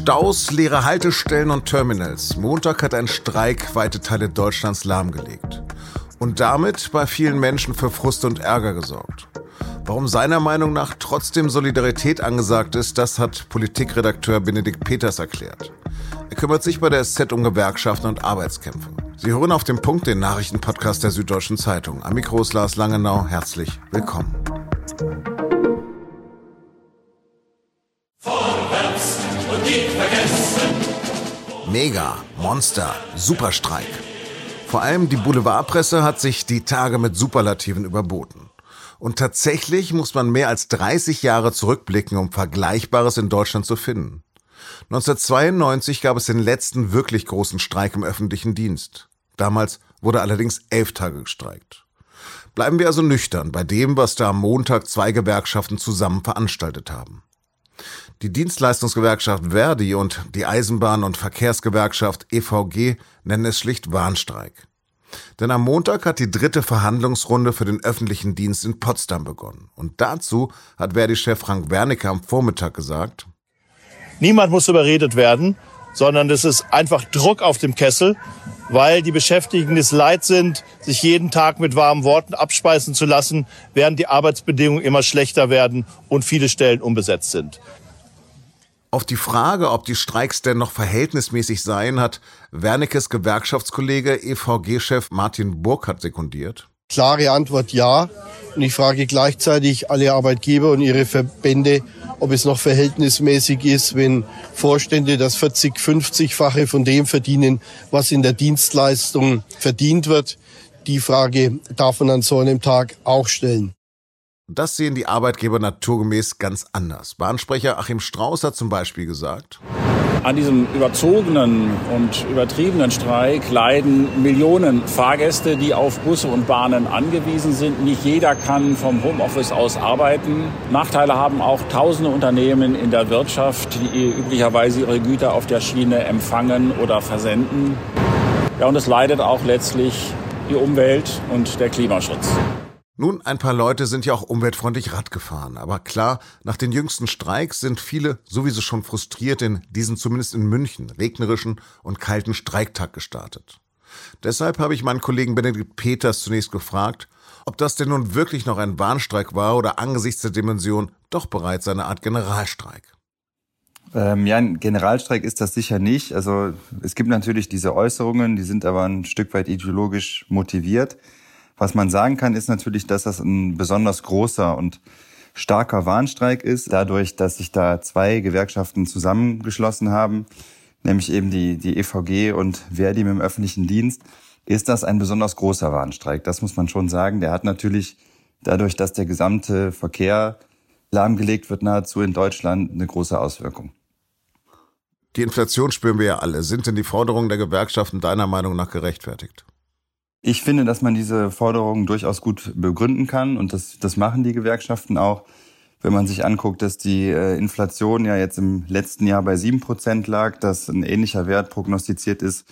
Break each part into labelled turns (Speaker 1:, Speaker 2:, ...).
Speaker 1: Staus, leere Haltestellen und Terminals. Montag hat ein Streik weite Teile Deutschlands lahmgelegt. Und damit bei vielen Menschen für Frust und Ärger gesorgt. Warum seiner Meinung nach trotzdem Solidarität angesagt ist, das hat Politikredakteur Benedikt Peters erklärt. Er kümmert sich bei der SZ um Gewerkschaften und Arbeitskämpfe. Sie hören auf dem Punkt den Nachrichtenpodcast der Süddeutschen Zeitung. Am Mikro ist Lars Langenau. Herzlich willkommen. Mega, Monster, Superstreik. Vor allem die Boulevardpresse hat sich die Tage mit Superlativen überboten. Und tatsächlich muss man mehr als 30 Jahre zurückblicken, um Vergleichbares in Deutschland zu finden. 1992 gab es den letzten wirklich großen Streik im öffentlichen Dienst. Damals wurde allerdings elf Tage gestreikt. Bleiben wir also nüchtern bei dem, was da am Montag zwei Gewerkschaften zusammen veranstaltet haben. Die Dienstleistungsgewerkschaft Verdi und die Eisenbahn- und Verkehrsgewerkschaft EVG nennen es schlicht Warnstreik. Denn am Montag hat die dritte Verhandlungsrunde für den öffentlichen Dienst in Potsdam begonnen. Und dazu hat Verdi-Chef Frank Wernicke am Vormittag gesagt,
Speaker 2: Niemand muss überredet werden, sondern es ist einfach Druck auf dem Kessel, weil die Beschäftigten es leid sind, sich jeden Tag mit warmen Worten abspeisen zu lassen, während die Arbeitsbedingungen immer schlechter werden und viele Stellen unbesetzt sind.
Speaker 1: Auf die Frage, ob die Streiks denn noch verhältnismäßig seien, hat Wernickes Gewerkschaftskollege EVG-Chef Martin Burkhardt sekundiert.
Speaker 3: Klare Antwort ja. Und ich frage gleichzeitig alle Arbeitgeber und ihre Verbände, ob es noch verhältnismäßig ist, wenn Vorstände das 40, 50-fache von dem verdienen, was in der Dienstleistung verdient wird. Die Frage darf man an so einem Tag auch stellen.
Speaker 1: Das sehen die Arbeitgeber naturgemäß ganz anders. Bahnsprecher Achim Strauß hat zum Beispiel gesagt,
Speaker 4: an diesem überzogenen und übertriebenen Streik leiden Millionen Fahrgäste, die auf Busse und Bahnen angewiesen sind. Nicht jeder kann vom Homeoffice aus arbeiten. Nachteile haben auch tausende Unternehmen in der Wirtschaft, die üblicherweise ihre Güter auf der Schiene empfangen oder versenden. Ja, und es leidet auch letztlich die Umwelt und der Klimaschutz.
Speaker 1: Nun, ein paar Leute sind ja auch umweltfreundlich Rad gefahren. Aber klar, nach den jüngsten Streiks sind viele sowieso schon frustriert in diesen zumindest in München regnerischen und kalten Streiktag gestartet. Deshalb habe ich meinen Kollegen Benedikt Peters zunächst gefragt, ob das denn nun wirklich noch ein Warnstreik war oder angesichts der Dimension doch bereits eine Art Generalstreik.
Speaker 5: Ähm, ja, ein Generalstreik ist das sicher nicht. Also es gibt natürlich diese Äußerungen, die sind aber ein Stück weit ideologisch motiviert. Was man sagen kann, ist natürlich, dass das ein besonders großer und starker Warnstreik ist, dadurch, dass sich da zwei Gewerkschaften zusammengeschlossen haben, nämlich eben die, die EVG und Verdi im öffentlichen Dienst, ist das ein besonders großer Warnstreik. Das muss man schon sagen. Der hat natürlich dadurch, dass der gesamte Verkehr lahmgelegt wird, nahezu in Deutschland eine große Auswirkung.
Speaker 1: Die Inflation spüren wir ja alle. Sind denn die Forderungen der Gewerkschaften deiner Meinung nach gerechtfertigt?
Speaker 5: Ich finde, dass man diese Forderungen durchaus gut begründen kann und das, das machen die Gewerkschaften auch. Wenn man sich anguckt, dass die äh, Inflation ja jetzt im letzten Jahr bei sieben Prozent lag, dass ein ähnlicher Wert prognostiziert ist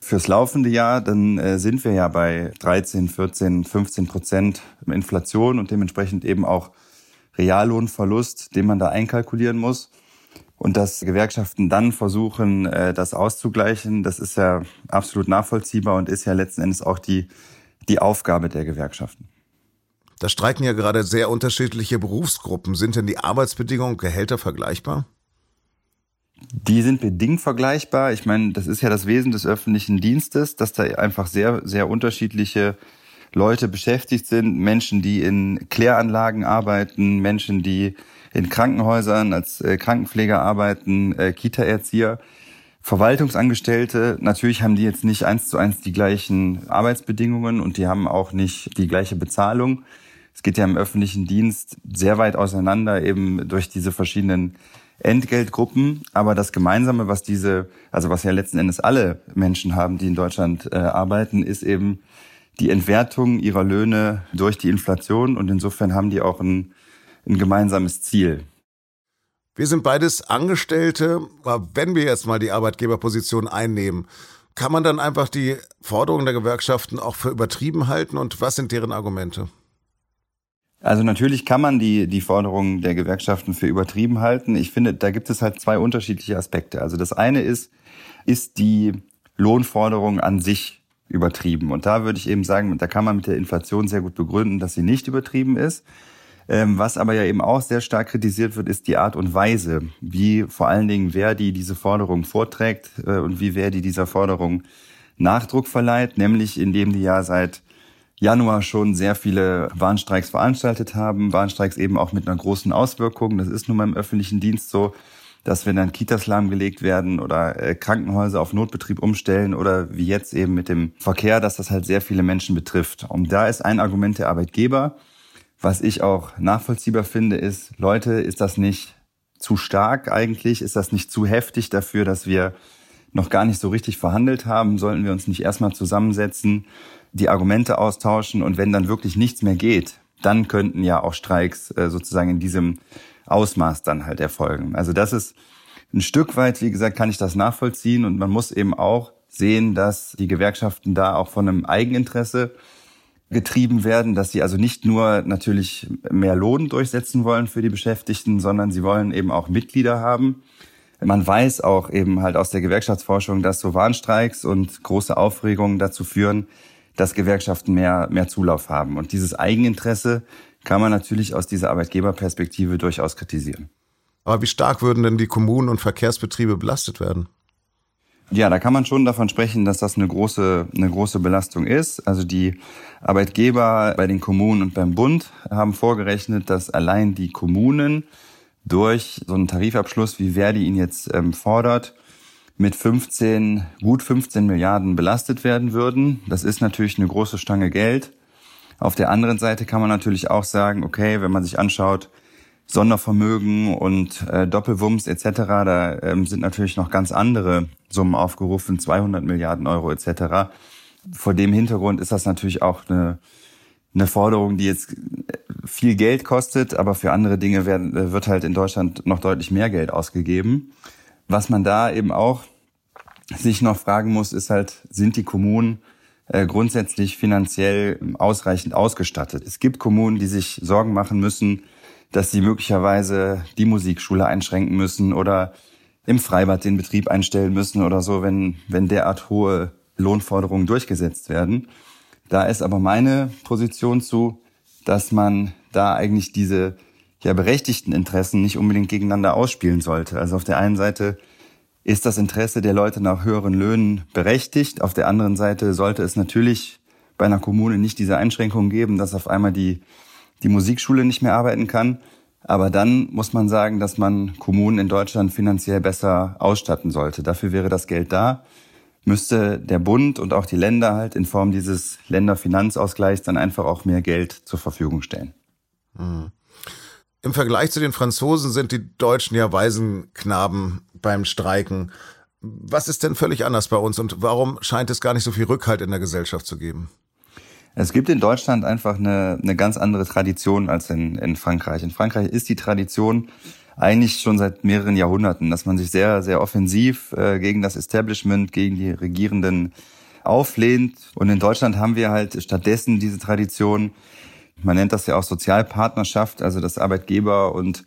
Speaker 5: fürs laufende Jahr, dann äh, sind wir ja bei 13, 14, 15 Prozent Inflation und dementsprechend eben auch Reallohnverlust, den man da einkalkulieren muss. Und dass Gewerkschaften dann versuchen, äh, das auszugleichen, das ist ja absolut nachvollziehbar und ist ja letzten Endes auch die, die Aufgabe der Gewerkschaften.
Speaker 1: Da streiken ja gerade sehr unterschiedliche Berufsgruppen. Sind denn die Arbeitsbedingungen, Gehälter vergleichbar?
Speaker 5: Die sind bedingt vergleichbar. Ich meine, das ist ja das Wesen des öffentlichen Dienstes, dass da einfach sehr, sehr unterschiedliche Leute beschäftigt sind. Menschen, die in Kläranlagen arbeiten, Menschen, die in Krankenhäusern als äh, Krankenpfleger arbeiten, äh, Kita-Erzieher. Verwaltungsangestellte, natürlich haben die jetzt nicht eins zu eins die gleichen Arbeitsbedingungen und die haben auch nicht die gleiche Bezahlung. Es geht ja im öffentlichen Dienst sehr weit auseinander, eben durch diese verschiedenen Entgeltgruppen. Aber das Gemeinsame, was diese, also was ja letzten Endes alle Menschen haben, die in Deutschland äh, arbeiten, ist eben die Entwertung ihrer Löhne durch die Inflation. Und insofern haben die auch ein ein gemeinsames Ziel.
Speaker 1: Wir sind beides Angestellte, aber wenn wir jetzt mal die Arbeitgeberposition einnehmen, kann man dann einfach die Forderungen der Gewerkschaften auch für übertrieben halten und was sind deren Argumente?
Speaker 5: Also natürlich kann man die, die Forderungen der Gewerkschaften für übertrieben halten. Ich finde, da gibt es halt zwei unterschiedliche Aspekte. Also das eine ist, ist die Lohnforderung an sich übertrieben. Und da würde ich eben sagen, da kann man mit der Inflation sehr gut begründen, dass sie nicht übertrieben ist. Ähm, was aber ja eben auch sehr stark kritisiert wird, ist die Art und Weise, wie vor allen Dingen Verdi diese Forderung vorträgt äh, und wie Verdi dieser Forderung Nachdruck verleiht, nämlich indem die ja seit Januar schon sehr viele Warnstreiks veranstaltet haben. Warnstreiks eben auch mit einer großen Auswirkung. Das ist nun mal im öffentlichen Dienst so, dass wenn dann Kitas lahmgelegt werden oder äh, Krankenhäuser auf Notbetrieb umstellen oder wie jetzt eben mit dem Verkehr, dass das halt sehr viele Menschen betrifft. Und da ist ein Argument der Arbeitgeber, was ich auch nachvollziehbar finde, ist, Leute, ist das nicht zu stark eigentlich? Ist das nicht zu heftig dafür, dass wir noch gar nicht so richtig verhandelt haben? Sollten wir uns nicht erstmal zusammensetzen? die Argumente austauschen und wenn dann wirklich nichts mehr geht, dann könnten ja auch Streiks äh, sozusagen in diesem Ausmaß dann halt erfolgen. Also das ist ein Stück weit, wie gesagt, kann ich das nachvollziehen und man muss eben auch sehen, dass die Gewerkschaften da auch von einem Eigeninteresse getrieben werden, dass sie also nicht nur natürlich mehr Lohn durchsetzen wollen für die Beschäftigten, sondern sie wollen eben auch Mitglieder haben. Man weiß auch eben halt aus der Gewerkschaftsforschung, dass so Warnstreiks und große Aufregungen dazu führen, dass Gewerkschaften mehr, mehr Zulauf haben. Und dieses Eigeninteresse kann man natürlich aus dieser Arbeitgeberperspektive durchaus kritisieren.
Speaker 1: Aber wie stark würden denn die Kommunen und Verkehrsbetriebe belastet werden?
Speaker 5: Ja, da kann man schon davon sprechen, dass das eine große, eine große Belastung ist. Also die Arbeitgeber bei den Kommunen und beim Bund haben vorgerechnet, dass allein die Kommunen durch so einen Tarifabschluss, wie Verdi ihn jetzt ähm, fordert, mit 15, gut 15 Milliarden belastet werden würden. Das ist natürlich eine große Stange Geld. Auf der anderen Seite kann man natürlich auch sagen, okay, wenn man sich anschaut, Sondervermögen und äh, Doppelwumms etc., da ähm, sind natürlich noch ganz andere Summen aufgerufen, 200 Milliarden Euro etc. Vor dem Hintergrund ist das natürlich auch eine, eine Forderung, die jetzt viel Geld kostet, aber für andere Dinge werden, wird halt in Deutschland noch deutlich mehr Geld ausgegeben. Was man da eben auch sich noch fragen muss, ist halt, sind die Kommunen äh, grundsätzlich finanziell ausreichend ausgestattet? Es gibt Kommunen, die sich Sorgen machen müssen, dass sie möglicherweise die Musikschule einschränken müssen oder im Freibad den Betrieb einstellen müssen oder so, wenn, wenn derart hohe Lohnforderungen durchgesetzt werden. Da ist aber meine Position zu, dass man da eigentlich diese ja berechtigten Interessen nicht unbedingt gegeneinander ausspielen sollte. Also auf der einen Seite ist das Interesse der Leute nach höheren Löhnen berechtigt. Auf der anderen Seite sollte es natürlich bei einer Kommune nicht diese Einschränkungen geben, dass auf einmal die, die Musikschule nicht mehr arbeiten kann. Aber dann muss man sagen, dass man Kommunen in Deutschland finanziell besser ausstatten sollte. Dafür wäre das Geld da. Müsste der Bund und auch die Länder halt in Form dieses Länderfinanzausgleichs dann einfach auch mehr Geld zur Verfügung stellen.
Speaker 1: Mhm. Im Vergleich zu den Franzosen sind die Deutschen ja Waisenknaben beim Streiken. Was ist denn völlig anders bei uns und warum scheint es gar nicht so viel Rückhalt in der Gesellschaft zu geben?
Speaker 5: Es gibt in Deutschland einfach eine, eine ganz andere Tradition als in, in Frankreich. In Frankreich ist die Tradition eigentlich schon seit mehreren Jahrhunderten, dass man sich sehr, sehr offensiv äh, gegen das Establishment, gegen die Regierenden auflehnt. Und in Deutschland haben wir halt stattdessen diese Tradition, man nennt das ja auch Sozialpartnerschaft, also dass Arbeitgeber und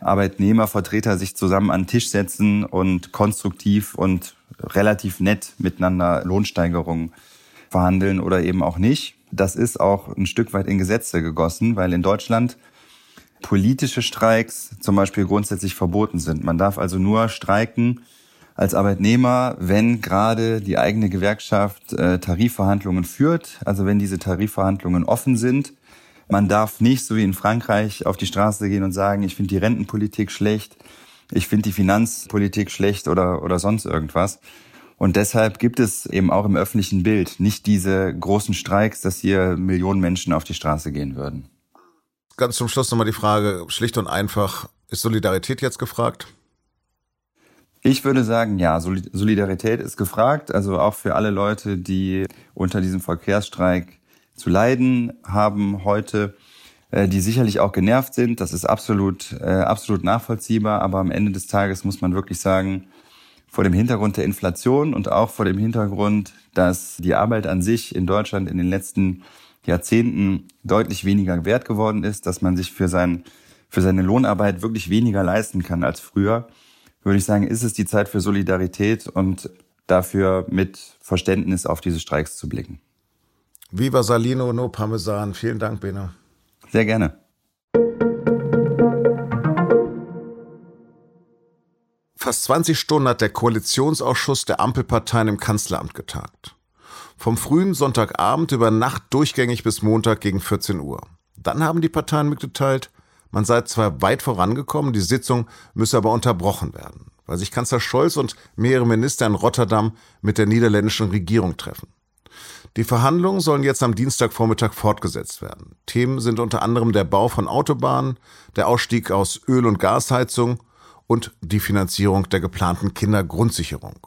Speaker 5: Arbeitnehmervertreter sich zusammen an den Tisch setzen und konstruktiv und relativ nett miteinander Lohnsteigerungen verhandeln oder eben auch nicht. Das ist auch ein Stück weit in Gesetze gegossen, weil in Deutschland politische Streiks zum Beispiel grundsätzlich verboten sind. Man darf also nur streiken als Arbeitnehmer, wenn gerade die eigene Gewerkschaft äh, Tarifverhandlungen führt, also wenn diese Tarifverhandlungen offen sind man darf nicht, so wie in Frankreich, auf die Straße gehen und sagen, ich finde die Rentenpolitik schlecht, ich finde die Finanzpolitik schlecht oder, oder sonst irgendwas. Und deshalb gibt es eben auch im öffentlichen Bild nicht diese großen Streiks, dass hier Millionen Menschen auf die Straße gehen würden.
Speaker 1: Ganz zum Schluss nochmal die Frage, schlicht und einfach, ist Solidarität jetzt gefragt?
Speaker 5: Ich würde sagen, ja, Solidarität ist gefragt, also auch für alle Leute, die unter diesem Verkehrsstreik zu leiden haben heute, äh, die sicherlich auch genervt sind. Das ist absolut, äh, absolut nachvollziehbar. Aber am Ende des Tages muss man wirklich sagen, vor dem Hintergrund der Inflation und auch vor dem Hintergrund, dass die Arbeit an sich in Deutschland in den letzten Jahrzehnten deutlich weniger wert geworden ist, dass man sich für, sein, für seine Lohnarbeit wirklich weniger leisten kann als früher, würde ich sagen, ist es die Zeit für Solidarität und dafür mit Verständnis auf diese Streiks zu blicken.
Speaker 1: Viva Salino, no Parmesan. Vielen Dank, Bena.
Speaker 5: Sehr gerne.
Speaker 1: Fast 20 Stunden hat der Koalitionsausschuss der Ampelparteien im Kanzleramt getagt. Vom frühen Sonntagabend über Nacht durchgängig bis Montag gegen 14 Uhr. Dann haben die Parteien mitgeteilt, man sei zwar weit vorangekommen, die Sitzung müsse aber unterbrochen werden, weil sich Kanzler Scholz und mehrere Minister in Rotterdam mit der niederländischen Regierung treffen. Die Verhandlungen sollen jetzt am Dienstagvormittag fortgesetzt werden. Themen sind unter anderem der Bau von Autobahnen, der Ausstieg aus Öl- und Gasheizung und die Finanzierung der geplanten Kindergrundsicherung.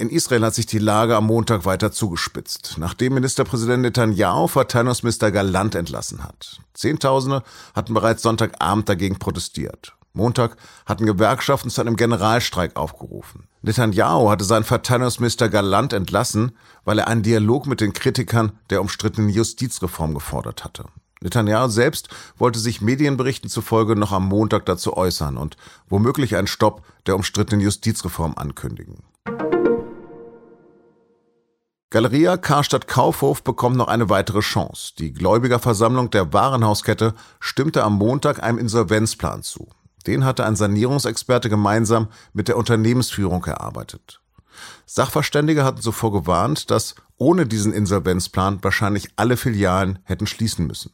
Speaker 1: In Israel hat sich die Lage am Montag weiter zugespitzt, nachdem Ministerpräsident Netanyahu Verteidigungsminister Galant entlassen hat. Zehntausende hatten bereits Sonntagabend dagegen protestiert. Montag hatten Gewerkschaften zu einem Generalstreik aufgerufen. Netanyahu hatte seinen Verteidigungsminister Galant entlassen, weil er einen Dialog mit den Kritikern der umstrittenen Justizreform gefordert hatte. Netanyahu selbst wollte sich Medienberichten zufolge noch am Montag dazu äußern und womöglich einen Stopp der umstrittenen Justizreform ankündigen. Galeria Karstadt Kaufhof bekommt noch eine weitere Chance. Die Gläubigerversammlung der Warenhauskette stimmte am Montag einem Insolvenzplan zu. Den hatte ein Sanierungsexperte gemeinsam mit der Unternehmensführung erarbeitet. Sachverständige hatten zuvor gewarnt, dass ohne diesen Insolvenzplan wahrscheinlich alle Filialen hätten schließen müssen.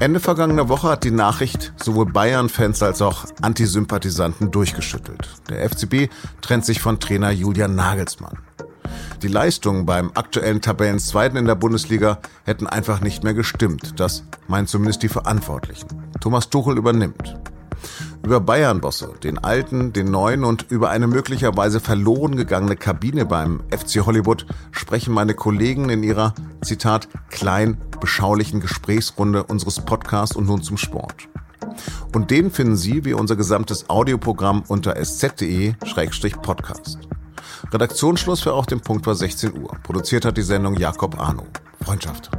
Speaker 1: Ende vergangener Woche hat die Nachricht sowohl Bayern-Fans als auch Antisympathisanten durchgeschüttelt. Der FCB trennt sich von Trainer Julian Nagelsmann. Die Leistungen beim aktuellen Tabellenzweiten in der Bundesliga hätten einfach nicht mehr gestimmt. Das meinen zumindest die Verantwortlichen. Thomas Tuchel übernimmt. Über Bayern-Bosse, den alten, den neuen und über eine möglicherweise verloren gegangene Kabine beim FC Hollywood sprechen meine Kollegen in ihrer, Zitat, klein, beschaulichen Gesprächsrunde unseres Podcasts und nun zum Sport. Und den finden Sie wie unser gesamtes Audioprogramm unter sz.de-podcast. Redaktionsschluss für auch den Punkt war 16 Uhr. Produziert hat die Sendung Jakob Arno. Freundschaft.